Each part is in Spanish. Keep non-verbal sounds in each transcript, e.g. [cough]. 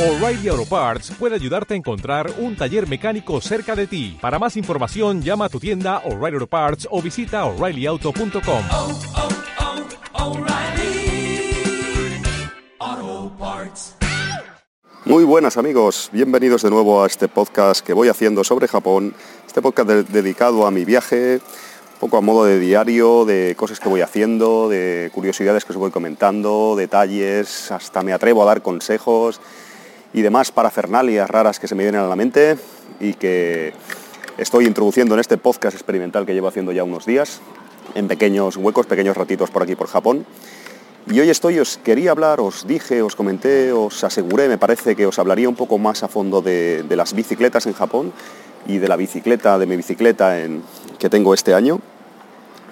O'Reilly Auto Parts puede ayudarte a encontrar un taller mecánico cerca de ti. Para más información, llama a tu tienda O'Reilly Auto Parts o visita oreillyauto.com. oh, oh, Parts. Muy buenas amigos, bienvenidos de nuevo a este podcast que voy haciendo sobre Japón. Este podcast de- dedicado a mi viaje, un poco a modo de diario, de cosas que voy haciendo, de curiosidades que os voy comentando, detalles, hasta me atrevo a dar consejos y demás parafernalias raras que se me vienen a la mente y que estoy introduciendo en este podcast experimental que llevo haciendo ya unos días, en pequeños huecos, pequeños ratitos por aquí por Japón. Y hoy estoy, os quería hablar, os dije, os comenté, os aseguré, me parece que os hablaría un poco más a fondo de, las bicicletas en Japón y de la bicicleta, de mi bicicleta que tengo este año.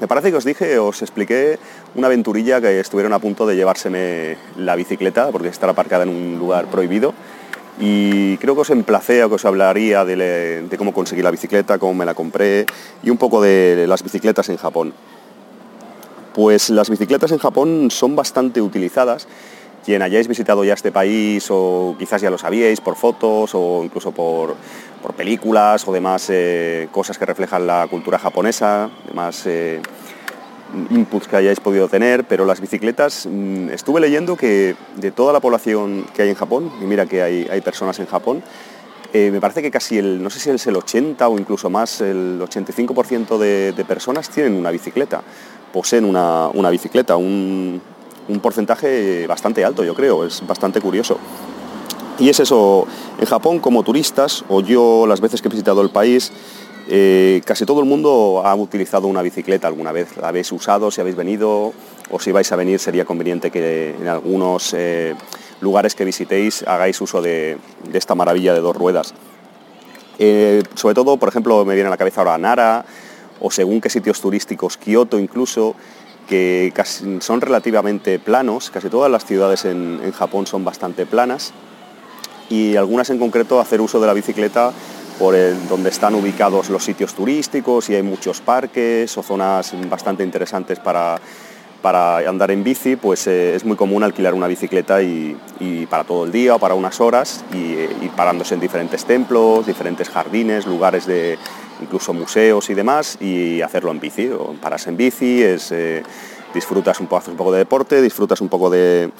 Me parece que os dije, os expliqué una aventurilla que estuvieron a punto de llevárseme la bicicleta porque estar aparcada en un lugar prohibido. Y creo que os emplacé a que os hablaría de, cómo conseguí la bicicleta, cómo me la compré y un poco de las bicicletas en Japón. Pues las bicicletas en Japón son bastante utilizadas. Quien hayáis visitado ya este país o quizás ya lo sabíais por fotos o incluso por, por películas o demás eh, cosas que reflejan la cultura japonesa, demás eh, inputs que hayáis podido tener, pero las bicicletas, mm, estuve leyendo que de toda la población que hay en Japón, y mira que hay, hay personas en Japón, eh, me parece que casi el, no sé si es el 80 o incluso más, el 85% de, de personas tienen una bicicleta, poseen una, una bicicleta, un, un porcentaje bastante alto yo creo, es bastante curioso. Y es eso, en Japón como turistas, o yo las veces que he visitado el país, eh, casi todo el mundo ha utilizado una bicicleta alguna vez. La habéis usado, si habéis venido o si vais a venir sería conveniente que en algunos eh, lugares que visitéis hagáis uso de, esta maravilla de dos ruedas. Eh, sobre todo, por ejemplo, me viene a la cabeza ahora Nara o según qué sitios turísticos, Kioto incluso, que son relativamente planos, casi todas las ciudades en, Japón son bastante planas y algunas en concreto hacer uso de la bicicleta por donde están ubicados los sitios turísticos y hay muchos parques o zonas bastante interesantes para, para andar en bici, pues eh, es muy común alquilar una bicicleta y, para todo el día o para unas horas y, eh, y parándose en diferentes templos, diferentes jardines, lugares de incluso museos y demás y hacerlo en bici, o pararse en bici, es, eh, disfrutas un poco, haces un poco de deporte, disfrutas un poco de,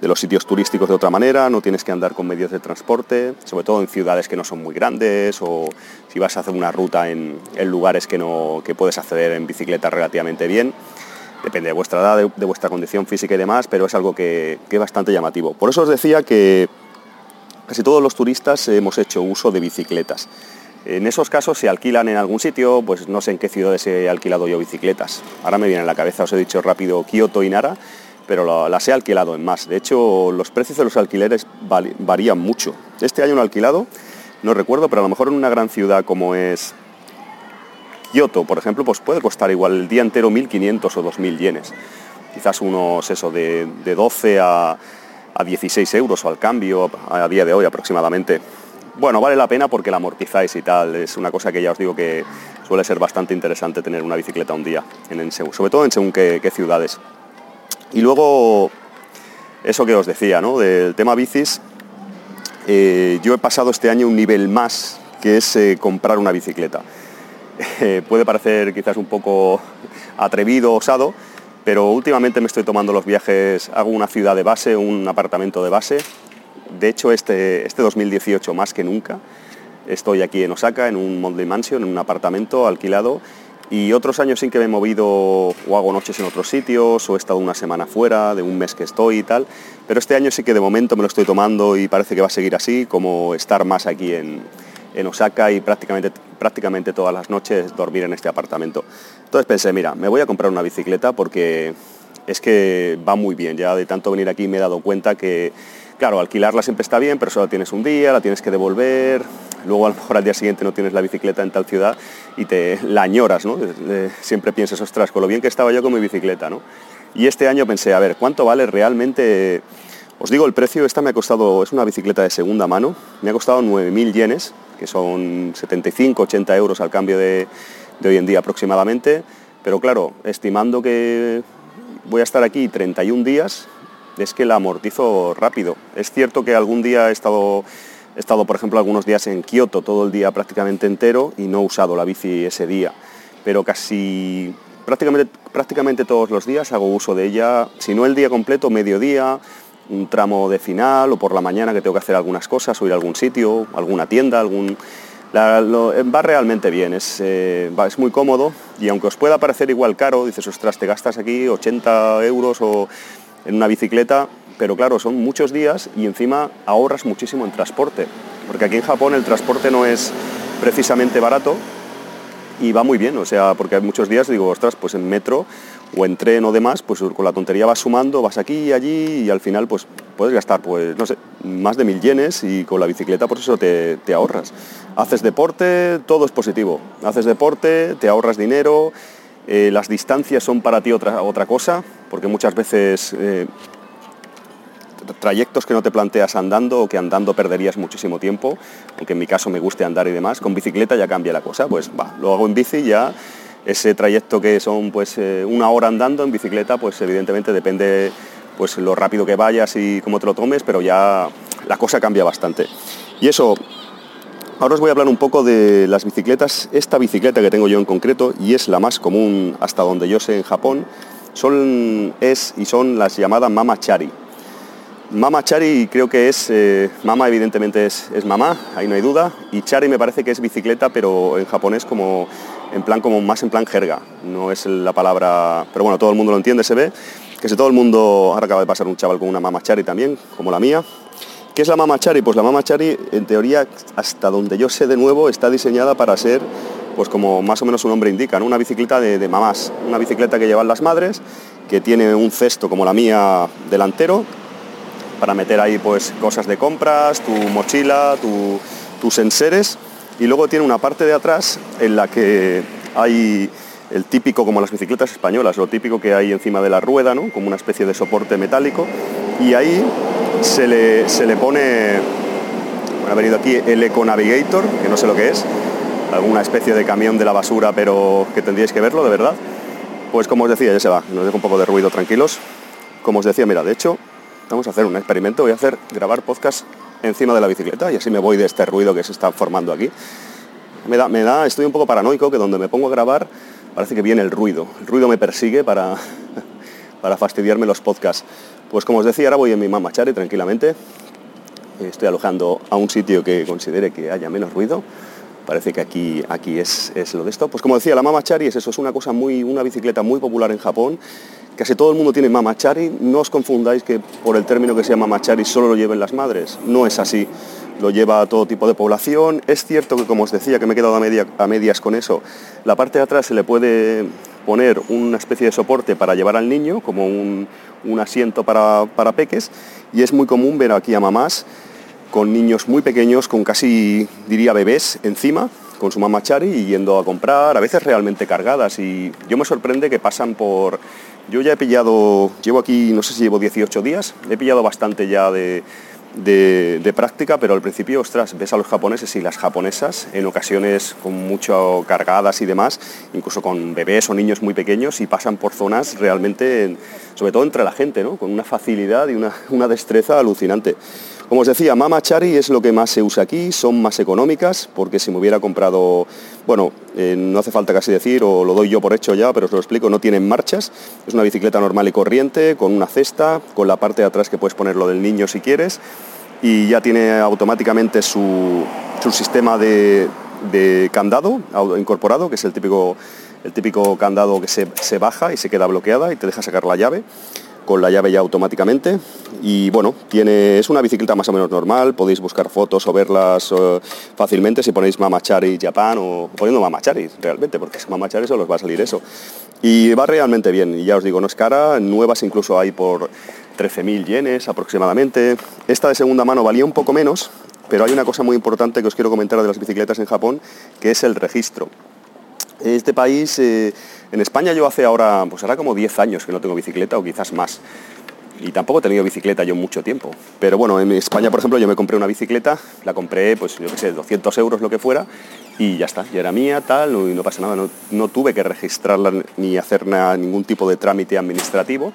los sitios turísticos de otra manera, no tienes que andar con medios de transporte, sobre todo en ciudades que no son muy grandes o si vas a hacer una ruta en, en lugares que, no, que puedes acceder en bicicleta relativamente bien. Depende de vuestra edad, de, de vuestra condición física y demás, pero es algo que, que es bastante llamativo. Por eso os decía que casi todos los turistas hemos hecho uso de bicicletas. En esos casos se alquilan en algún sitio, pues no sé en qué ciudades he alquilado yo bicicletas. Ahora me viene en la cabeza, os he dicho rápido Kioto y Nara, pero las he alquilado en más. De hecho, los precios de los alquileres varían mucho. Este año lo he alquilado, no recuerdo, pero a lo mejor en una gran ciudad como es Kioto, por ejemplo, pues puede costar igual el día entero 1.500 o 2.000 yenes. Quizás unos, eso, de, de 12 a, a 16 euros o al cambio a, a día de hoy aproximadamente. Bueno, vale la pena porque la amortizáis y tal. Es una cosa que ya os digo que suele ser bastante interesante tener una bicicleta un día, en, sobre todo en según qué, qué ciudades. Y luego, eso que os decía, ¿no? Del tema bicis, eh, yo he pasado este año un nivel más, que es eh, comprar una bicicleta. [laughs] Eh, puede parecer quizás un poco atrevido, osado, pero últimamente me estoy tomando los viajes, hago una ciudad de base, un apartamento de base. De hecho, este, este 2018 más que nunca, estoy aquí en Osaka, en un Monthly Mansion, en un apartamento alquilado, y otros años sin que me he movido o hago noches en otros sitios o he estado una semana fuera, de un mes que estoy y tal, pero este año sí que de momento me lo estoy tomando y parece que va a seguir así, como estar más aquí en, en Osaka y prácticamente, prácticamente todas las noches dormir en este apartamento. Entonces pensé, mira, me voy a comprar una bicicleta porque es que va muy bien. Ya de tanto venir aquí me he dado cuenta que, claro, alquilarla siempre está bien, pero solo tienes un día, la tienes que devolver, luego a lo mejor al día siguiente no tienes la bicicleta en tal ciudad y te la añoras, ¿no? Siempre piensas, ostras, con lo bien que estaba yo con mi bicicleta, ¿no? Y este año pensé, a ver, ¿cuánto vale realmente? Os digo el precio, esta me ha costado, es una bicicleta de segunda mano, me ha costado 9.000 yenes, que son 75, 80 euros al cambio de, de hoy en día aproximadamente, pero claro, estimando que voy a estar aquí 31 días, es que la amortizo rápido. Es cierto que algún día he estado, he estado, por ejemplo, algunos días en Kioto, todo el día prácticamente entero, y no he usado la bici ese día. Pero casi prácticamente, prácticamente todos los días hago uso de ella, si no el día completo, mediodía, un tramo de final o por la mañana que tengo que hacer algunas cosas o ir a algún sitio, alguna tienda, algún... va realmente bien, es, eh, es muy cómodo y aunque os pueda parecer igual caro, dices, ostras, te gastas aquí 80 euros o en una bicicleta, pero claro, son muchos días y encima ahorras muchísimo en transporte, porque aquí en Japón el transporte no es precisamente barato y va muy bien, o sea, porque hay muchos días digo, ostras, pues en metro o en tren o demás, pues con la tontería vas sumando, vas aquí y allí y al final pues puedes gastar, pues no sé, más de mil yenes y con la bicicleta por eso te, ahorras. Haces deporte, todo es positivo. Haces deporte, te ahorras dinero, eh, las distancias son para ti otra, otra cosa, porque muchas veces eh, trayectos que no te planteas andando o que andando perderías muchísimo tiempo, aunque en mi caso me guste andar y demás, con bicicleta ya cambia la cosa, pues va, lo hago en bici ya ese trayecto que son pues eh, una hora andando en bicicleta, pues evidentemente depende pues lo rápido que vayas y cómo te lo tomes, pero ya la cosa cambia bastante. Y eso, ahora os voy a hablar un poco de las bicicletas. Esta bicicleta que tengo yo en concreto, y es la más común hasta donde yo sé en Japón, son, es y son las llamadas Mama Chari. Mama Chari creo que es, eh, Mama evidentemente es, es, mamá, ahí no hay duda, y Chari me parece que es bicicleta, pero en japonés como en plan como más en plan jerga, no es la palabra, pero bueno, todo el mundo lo entiende, se ve, que si todo el mundo, ahora acaba de pasar un chaval con una mamachari también, como la mía, ¿qué es la mamachari? Pues la mamachari en teoría, hasta donde yo sé de nuevo, está diseñada para ser, pues como más o menos su nombre indica, una bicicleta de, mamás, una bicicleta que llevan las madres, que tiene un cesto como la mía delantero, para meter ahí pues cosas de compras, tu mochila, tus enseres y luego tiene una parte de atrás en la que hay el típico, como las bicicletas españolas, lo típico que hay encima de la rueda, ¿no? como una especie de soporte metálico, y ahí se le, se le pone, ha venido aquí el Eco Navigator, que no sé lo que es, alguna especie de camión de la basura, pero que tendríais que verlo, de verdad. Pues como os decía, ya se va, nos dejo un poco de ruido, tranquilos. Como os decía, mira, de hecho, vamos a hacer un experimento, voy a hacer grabar podcast encima de la bicicleta y así me voy de este ruido que se está formando aquí. Me da, me da, estoy un poco paranoico que donde me pongo a grabar parece que viene el ruido. El ruido me persigue para, [laughs] para fastidiarme los podcasts. Pues como os decía, ahora voy en mi mamachari tranquilamente. Estoy alojando a un sitio que considere que haya menos ruido. Parece que aquí, aquí es, es lo de esto. Pues como decía, la mamachari es eso, es una cosa muy, una bicicleta muy popular en Japón Casi todo el mundo tiene mamachari, no os confundáis que por el término que se llama mamachari solo lo lleven las madres, no es así, lo lleva a todo tipo de población. Es cierto que, como os decía, que me he quedado a, medias con eso, la parte de atrás se le puede poner una especie de soporte para llevar al niño, como un, asiento para, para peques, y es muy común ver aquí a mamás con niños muy pequeños, con casi, diría, bebés encima, con su mamachari y yendo a comprar, a veces realmente cargadas. Y yo me sorprende que pasan por yo ya he pillado, llevo aquí, no sé si llevo 18 días, he pillado bastante ya de, práctica, pero al principio, ostras, ves a los japoneses y las japonesas en ocasiones con mucho cargadas y demás, incluso con bebés o niños muy pequeños y pasan por zonas realmente, sobre todo entre la gente, ¿no? con una facilidad y una, una destreza alucinante. Como os decía, Mama Chari es lo que más se usa aquí, son más económicas, porque si me hubiera comprado, bueno, eh, no hace falta casi decir, o lo doy yo por hecho ya, pero os lo explico, no tienen marchas, es una bicicleta normal y corriente, con una cesta, con la parte de atrás que puedes poner lo del niño si quieres, y ya tiene automáticamente su, sistema de, candado incorporado, que es el típico, el típico candado que se, se baja y se queda bloqueada y te deja sacar la llave con la llave ya automáticamente y bueno, tiene, es una bicicleta más o menos normal, podéis buscar fotos o verlas eh, fácilmente si ponéis Mamachari Japan o poniendo Mamachari realmente, porque es Mamachari solo os va a salir eso. Y va realmente bien, y ya os digo, no es cara, nuevas incluso hay por 13.000 yenes aproximadamente. Esta de segunda mano valía un poco menos, pero hay una cosa muy importante que os quiero comentar de las bicicletas en Japón, que es el registro. Este país... Eh, en España yo hace ahora, pues ahora como 10 años que no tengo bicicleta o quizás más. Y tampoco he tenido bicicleta yo mucho tiempo. Pero bueno, en España, por ejemplo, yo me compré una bicicleta, la compré, pues yo qué sé, 200 euros lo que fuera, y ya está, ya era mía, tal, y no pasa nada. No, tuve que registrarla ni hacer ningún tipo de trámite administrativo.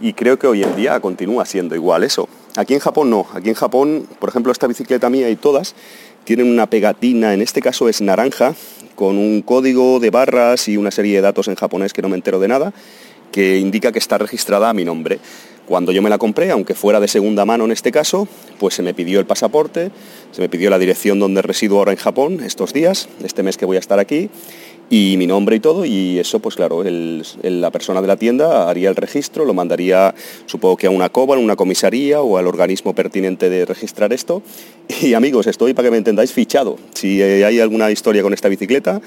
y creo que hoy en día continúa siendo igual eso. Aquí en Japón no, aquí en Japón, por ejemplo, esta bicicleta mía y todas tienen una pegatina, en este caso es naranja, con un código de barras y una serie de datos en japonés que no me entero de nada, que indica que está registrada a mi nombre. Cuando yo me la compré, aunque fuera de segunda mano en este caso, pues se me pidió el pasaporte, se me pidió la dirección donde resido ahora en Japón estos días, este mes que voy a estar aquí, y mi nombre y todo, y eso pues claro, la persona de la tienda haría el registro, lo mandaría supongo que a una COBA, a una comisaría o al organismo pertinente de registrar esto. Y amigos, estoy para que me entendáis fichado. Si hay alguna historia con esta bicicleta,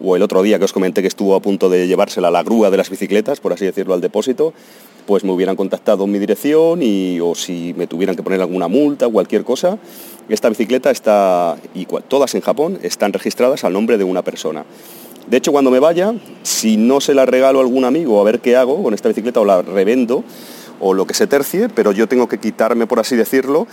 o el otro día que os comenté que estuvo a punto de llevársela a la grúa de las bicicletas, por así decirlo, al depósito, pues me hubieran contactado en mi dirección y, o si me tuvieran que poner alguna multa o cualquier cosa, esta bicicleta está, y todas en Japón, están registradas al nombre de una persona. De hecho, cuando me vaya, si no se la regalo a algún amigo a ver qué hago con esta bicicleta o la revendo o lo que se tercie, pero yo tengo que quitarme, por así decirlo,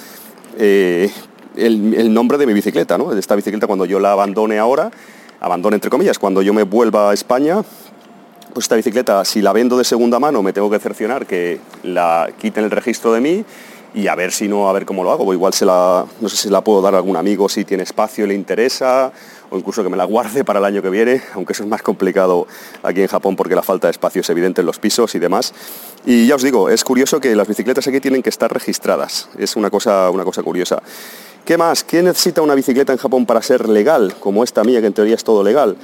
eh, el, nombre de mi bicicleta, ¿no? De esta bicicleta cuando yo la abandone ahora, abandone entre comillas, cuando yo me vuelva a España, pues esta bicicleta, si la vendo de segunda mano, me tengo que cercionar que la quiten el registro de mí y a ver si no, a ver cómo lo hago. O igual se la, no sé si la puedo dar a algún amigo si tiene espacio le interesa, o incluso que me la guarde para el año que viene, aunque eso es más complicado aquí en Japón porque la falta de espacio es evidente en los pisos y demás. Y ya os digo, es curioso que las bicicletas aquí tienen que estar registradas. Es una cosa, una cosa curiosa. ¿Qué más? ¿Quién necesita una bicicleta en Japón para ser legal, como esta mía, que en teoría es todo legal?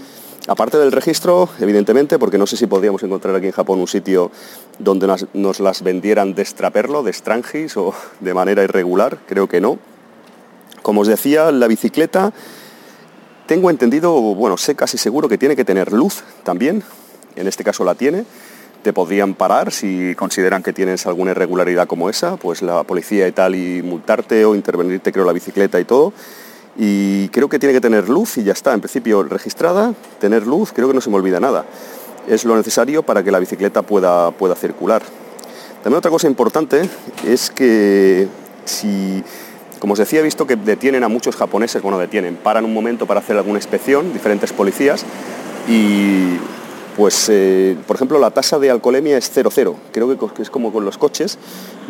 Aparte del registro, evidentemente, porque no sé si podríamos encontrar aquí en Japón un sitio donde nos, las vendieran de extraperlo, de strangis o de manera irregular, creo que no. Como os decía, la bicicleta, tengo entendido, bueno, sé casi seguro que tiene que tener luz también, en este caso la tiene. Te podrían parar si consideran que tienes alguna irregularidad como esa, pues la policía y tal, y multarte o intervenirte, creo, la bicicleta y todo y creo que tiene que tener luz y ya está, en principio registrada, tener luz, creo que no se me olvida nada. Es lo necesario para que la bicicleta pueda, pueda circular. También otra cosa importante es que si, como os decía, he visto que detienen a muchos japoneses, bueno, detienen, paran un momento para hacer alguna inspección, diferentes policías, y pues, eh, por ejemplo, la tasa de alcoholemia es 0,0. Creo que es como con los coches.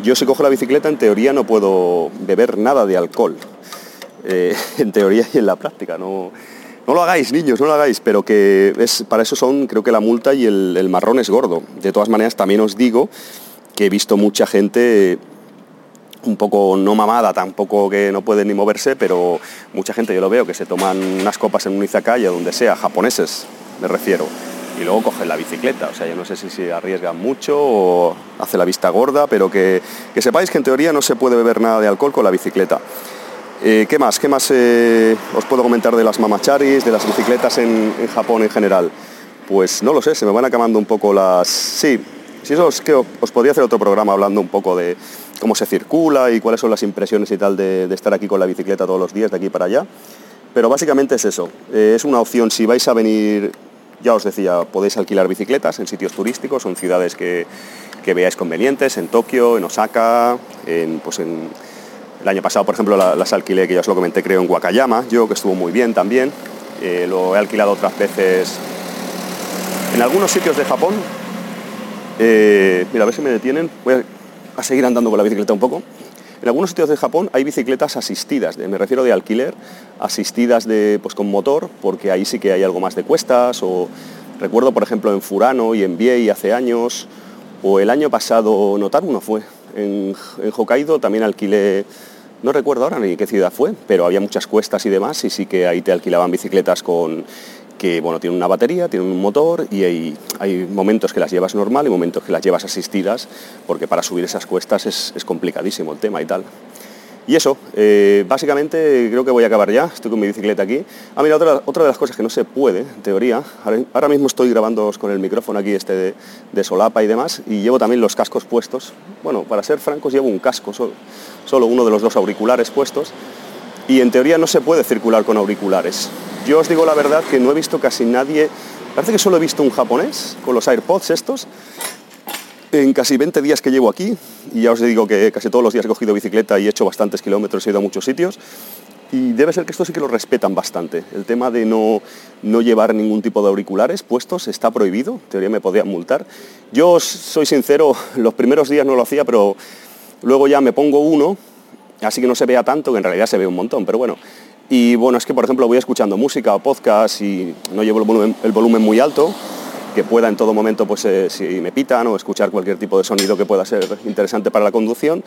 Yo si cojo la bicicleta, en teoría no puedo beber nada de alcohol. Eh, [laughs] en teoría y en la práctica. No, no lo hagáis, niños, no lo hagáis, pero que es, para eso son, creo que la multa y el, marrón es gordo. De todas maneras, también os digo que he visto mucha gente un poco no mamada, tampoco que no puede ni moverse, pero mucha gente yo lo veo que se toman unas copas en un izakaya, donde sea, japoneses me refiero, y luego cogen la bicicleta. O sea, yo no sé si se arriesgan mucho o hace la vista gorda, pero que, que sepáis que en teoría no se puede beber nada de alcohol con la bicicleta. Eh, ¿Qué más? ¿Qué más eh, os puedo comentar de las mamacharis, de las bicicletas en, Japón en general? Pues no lo sé, se me van acabando un poco las... Sí, si eso es que os podría hacer otro programa hablando un poco de cómo se circula y cuáles son las impresiones y tal de, estar aquí con la bicicleta todos los días, de aquí para allá. Pero básicamente es eso, eh, es una opción si vais a venir, ya os decía, podéis alquilar bicicletas en sitios turísticos o en ciudades que, veáis convenientes, en Tokio, en Osaka, en, pues en el año pasado, por ejemplo, las alquilé, que ya os lo comenté, creo, en Wakayama, yo, que estuvo muy bien también. Eh, lo he alquilado otras veces en algunos sitios de Japón. Eh, mira, a ver si me detienen. Voy a, seguir andando con la bicicleta un poco. En algunos sitios de Japón hay bicicletas asistidas, me refiero de alquiler, asistidas de, pues, con motor, porque ahí sí que hay algo más de cuestas. O recuerdo, por ejemplo, en Furano y en Biei hace años, o el año pasado, notar uno fue, en, en Hokkaido también alquilé no recuerdo ahora ni qué ciudad fue, pero había muchas cuestas y demás y sí que ahí te alquilaban bicicletas con que bueno, tienen una batería, tienen un motor y hay, momentos que las llevas normal y momentos que las llevas asistidas, porque para subir esas cuestas es, es complicadísimo el tema y tal. Y eso, eh, básicamente creo que voy a acabar ya, estoy con mi bicicleta aquí. Ah, mira, otra, otra de las cosas que no se puede, en teoría, ahora, mismo estoy grabando con el micrófono aquí este de, solapa y demás, y llevo también los cascos puestos. Bueno, para ser francos llevo un casco, solo, solo uno de los dos auriculares puestos, y en teoría no se puede circular con auriculares. Yo os digo la verdad que no he visto casi nadie, parece que solo he visto un japonés con los AirPods estos, en casi 20 días que llevo aquí, y ya os digo que casi todos los días he cogido bicicleta y he hecho bastantes kilómetros, he ido a muchos sitios, y debe ser que esto sí que lo respetan bastante. El tema de no, no llevar ningún tipo de auriculares puestos está prohibido, en teoría me podrían multar. Yo soy sincero, [laughs] los primeros días no lo hacía, pero luego ya me pongo uno, así que no se vea tanto, que en realidad se ve un montón, pero bueno. Y bueno, es que por ejemplo voy escuchando música o podcast y no llevo el volumen muy alto, que pueda en todo momento, pues eh, si me pitan o escuchar cualquier tipo de sonido que pueda ser interesante para la conducción,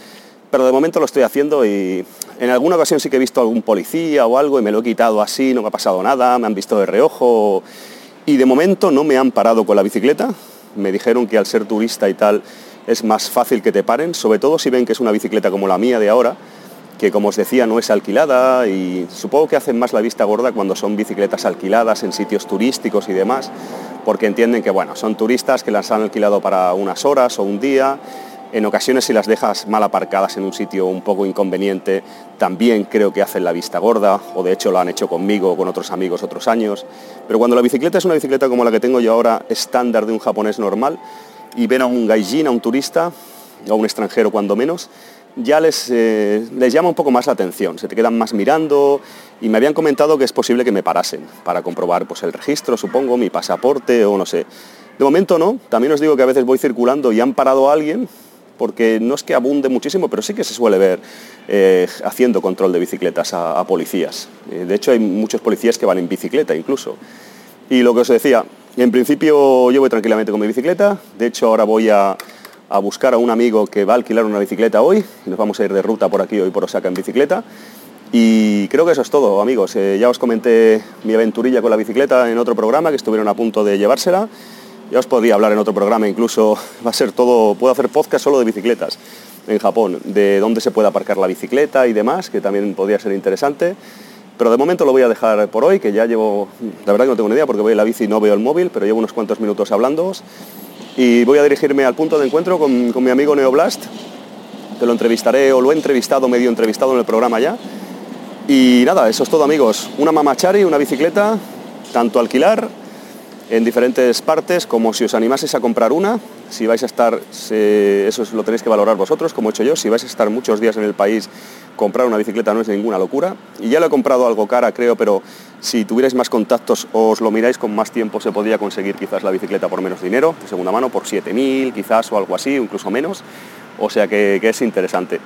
pero de momento lo estoy haciendo y en alguna ocasión sí que he visto algún policía o algo y me lo he quitado así, no me ha pasado nada, me han visto de reojo y de momento no me han parado con la bicicleta. Me dijeron que al ser turista y tal es más fácil que te paren, sobre todo si ven que es una bicicleta como la mía de ahora, que como os decía no es alquilada y supongo que hacen más la vista gorda cuando son bicicletas alquiladas en sitios turísticos y demás, porque entienden que bueno, son turistas que las han alquilado para unas horas o un día en ocasiones si las dejas mal aparcadas en un sitio un poco inconveniente, también creo que hacen la vista gorda, o de hecho lo han hecho conmigo o con otros amigos otros años. Pero cuando la bicicleta es una bicicleta como la que tengo yo ahora, estándar de un japonés normal, y ven a un gaijin, a un turista, o a un extranjero cuando menos, ya les, eh, les llama un poco más la atención, se te quedan más mirando y me habían comentado que es posible que me parasen para comprobar pues, el registro, supongo, mi pasaporte o no sé. De momento no, también os digo que a veces voy circulando y han parado a alguien porque no es que abunde muchísimo, pero sí que se suele ver eh, haciendo control de bicicletas a, policías. Eh, de hecho, hay muchos policías que van en bicicleta incluso. Y lo que os decía, en principio yo voy tranquilamente con mi bicicleta, de hecho ahora voy a, buscar a un amigo que va a alquilar una bicicleta hoy, nos vamos a ir de ruta por aquí hoy por Osaka en bicicleta. Y creo que eso es todo, amigos. Eh, ya os comenté mi aventurilla con la bicicleta en otro programa, que estuvieron a punto de llevársela. Ya os podría hablar en otro programa, incluso [laughs] va a ser todo, puedo hacer podcast solo de bicicletas en Japón, de dónde se puede aparcar la bicicleta y demás, que también podría ser interesante. Pero de momento lo voy a dejar por hoy, que ya llevo, la verdad que no tengo ni idea porque voy en la bici y no veo el móvil, pero llevo unos cuantos minutos hablando. Y voy a dirigirme al punto de encuentro con, con mi amigo Neoblast, que lo entrevistaré o lo he entrevistado, medio entrevistado en el programa ya. Y nada, eso es todo amigos. Una mamachari, una bicicleta, tanto alquilar en diferentes partes, como si os animaseis a comprar una, si vais a estar, eso lo tenéis que valorar vosotros, como he hecho yo, si vais a estar muchos días en el país, comprar una bicicleta no es ninguna locura. Y ya lo he comprado algo cara, creo, pero si tuvierais más contactos os lo miráis con más tiempo, se podría conseguir quizás la bicicleta por menos dinero, de segunda mano, por 7.000 quizás o algo así, incluso menos. O sea que, es interesante.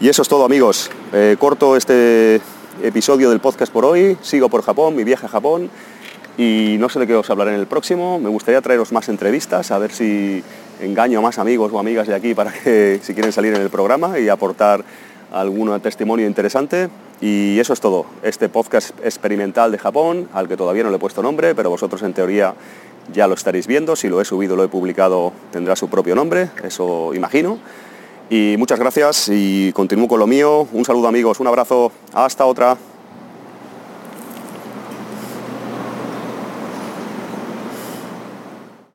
Y eso es todo amigos. Eh, corto este episodio del podcast por hoy, sigo por Japón, mi viaje a Japón y no sé de qué os hablaré en el próximo. Me gustaría traeros más entrevistas, a ver si engaño a más amigos o amigas de aquí para que si quieren salir en el programa y aportar algún testimonio interesante. Y eso es todo. Este podcast experimental de Japón, al que todavía no le he puesto nombre, pero vosotros en teoría ya lo estaréis viendo. Si lo he subido, lo he publicado, tendrá su propio nombre, eso imagino. Y muchas gracias y continúo con lo mío. Un saludo amigos, un abrazo, hasta otra.